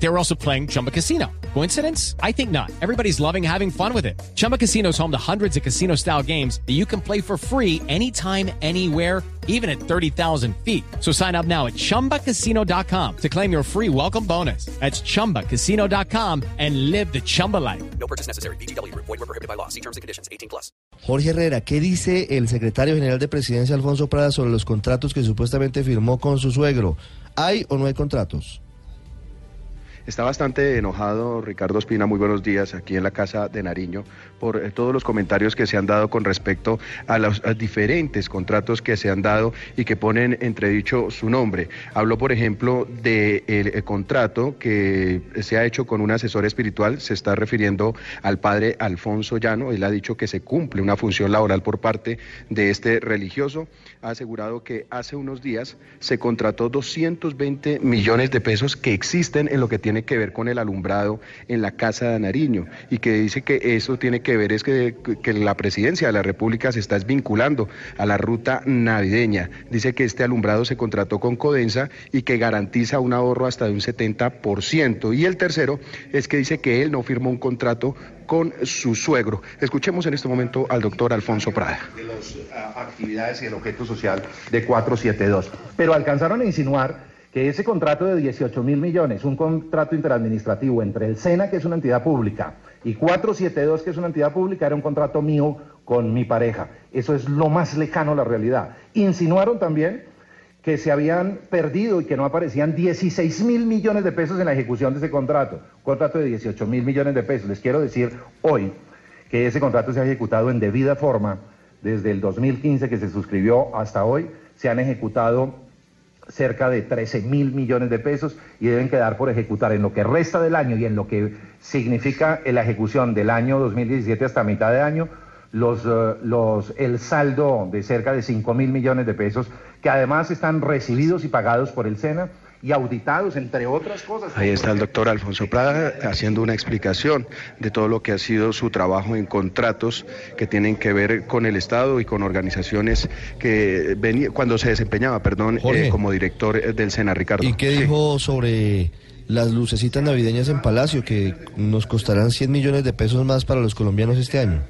They were also playing Chumba Casino. Coincidence? I think not. Everybody's loving having fun with it. Chumba Casino is home to hundreds of casino style games that you can play for free anytime, anywhere, even at 30,000 feet. So sign up now at chumbacasino.com to claim your free welcome bonus. That's chumbacasino.com and live the Chumba life. No purchase necessary. BGW. Void were prohibited by law. See terms and conditions. 18 plus. Jorge Herrera, ¿qué dice el secretario general de Presidencia Alfonso Prada sobre los contratos que supuestamente firmó con su suegro? ¿Hay o no hay contratos? Está bastante enojado Ricardo Espina, muy buenos días, aquí en la Casa de Nariño, por eh, todos los comentarios que se han dado con respecto a los diferentes contratos que se han dado y que ponen entredicho su nombre. Habló, por ejemplo, del el contrato que se ha hecho con un asesor espiritual, se está refiriendo al padre Alfonso Llano, él ha dicho que se cumple una función laboral por parte de este religioso, ha asegurado que hace unos días se contrató 220 millones de pesos que existen en lo que tiene que ver con el alumbrado en la Casa de Nariño y que dice que eso tiene que ver es que, que la presidencia de la República se está desvinculando a la ruta navideña. Dice que este alumbrado se contrató con Codensa y que garantiza un ahorro hasta de un 70%. Y el tercero es que dice que él no firmó un contrato con su suegro. Escuchemos en este momento al doctor Alfonso Prada. de las actividades y el objeto social de 472. Pero alcanzaron a insinuar que ese contrato de 18 mil millones, un contrato interadministrativo entre el SENA, que es una entidad pública, y 472, que es una entidad pública, era un contrato mío con mi pareja. Eso es lo más lejano a la realidad. Insinuaron también que se habían perdido y que no aparecían 16 mil millones de pesos en la ejecución de ese contrato. Contrato de 18 mil millones de pesos. Les quiero decir hoy que ese contrato se ha ejecutado en debida forma desde el 2015 que se suscribió hasta hoy. Se han ejecutado cerca de 13 mil millones de pesos y deben quedar por ejecutar en lo que resta del año y en lo que significa la ejecución del año 2017 hasta mitad de año, los, eh, los, el saldo de cerca de 5 mil millones de pesos que además están recibidos y pagados por el SENA y auditados, entre otras cosas. Ahí está el doctor Alfonso Prada haciendo una explicación de todo lo que ha sido su trabajo en contratos que tienen que ver con el Estado y con organizaciones que venía, cuando se desempeñaba, perdón, Jorge. eh, como director eh, del SENA, Ricardo. ¿Y qué Sí. dijo sobre las lucecitas navideñas en Palacio que nos costarán 100 millones de pesos más para los colombianos este año?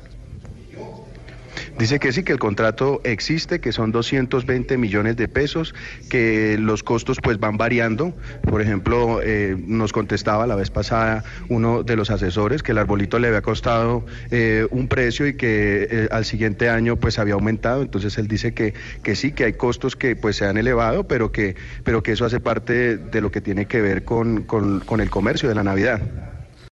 Dice que sí, que el contrato existe, que son 220 millones de pesos, que los costos pues van variando. Por ejemplo, eh, nos contestaba la vez pasada uno de los asesores que el arbolito le había costado eh, un precio y que eh, al siguiente año pues había aumentado. Entonces él dice que, que sí, que hay costos que pues se han elevado, pero que, pero que eso hace parte de lo que tiene que ver con, con, con el comercio de la Navidad.